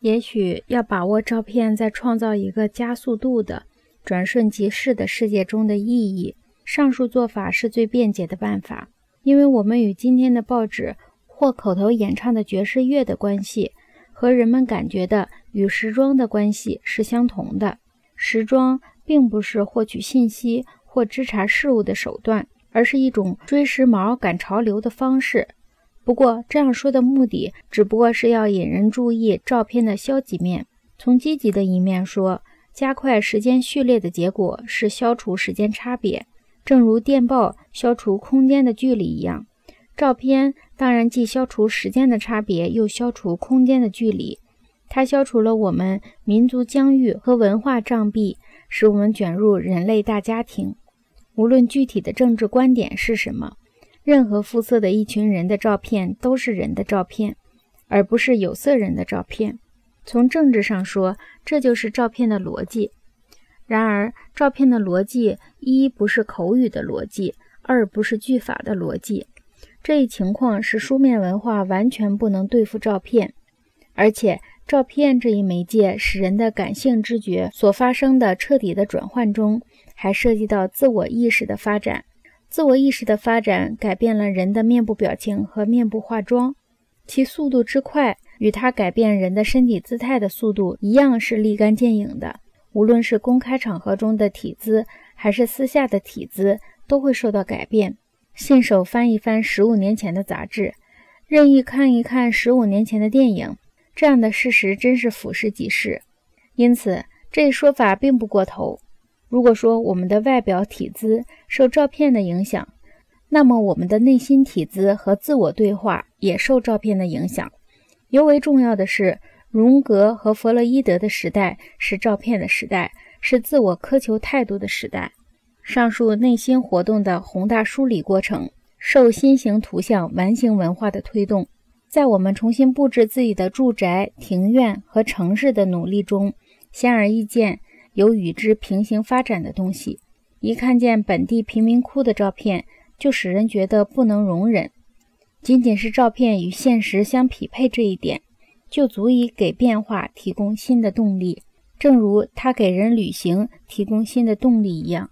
也许要把握照片在创造一个加速度的转瞬即逝的世界中的意义，上述做法是最便捷的办法，因为我们与今天的报纸或口头演唱的爵士乐的关系，和人们感觉的与时装的关系是相同的。时装并不是获取信息或知察事物的手段，而是一种追时髦、赶潮流的方式。不过这样说的目的，只不过是要引人注意照片的消极面。从积极的一面说，加快时间序列的结果是消除时间差别，正如电报消除空间的距离一样。照片当然既消除时间的差别，又消除空间的距离。它消除了我们民族疆域和文化障壁，使我们卷入人类大家庭。无论具体的政治观点是什么。任何肤色的一群人的照片都是人的照片，而不是有色人的照片。从政治上说，这就是照片的逻辑。然而，照片的逻辑一不是口语的逻辑，二不是句法的逻辑。这一情况使书面文化完全不能对付照片，而且照片这一媒介使人的感性知觉所发生的彻底的转换中，还涉及到自我意识的发展。自我意识的发展改变了人的面部表情和面部化妆，其速度之快，与它改变人的身体姿态的速度一样是立竿见影的。无论是公开场合中的体姿，还是私下的体姿，都会受到改变。信手翻一翻十五年前的杂志，任意看一看十五年前的电影，这样的事实真是俯视即是。因此，这一说法并不过头。如果说我们的外表体姿受照片的影响，那么我们的内心体姿和自我对话也受照片的影响。尤为重要的是，荣格和弗洛伊德的时代是照片的时代，是自我苛求态度的时代。上述内心活动的宏大梳理过程，受新型图像完形文化的推动，在我们重新布置自己的住宅、庭院和城市的努力中，显而易见。有与之平行发展的东西，一看见本地贫民窟的照片，就使人觉得不能容忍。仅仅是照片与现实相匹配这一点，就足以给变化提供新的动力，正如它给人旅行提供新的动力一样。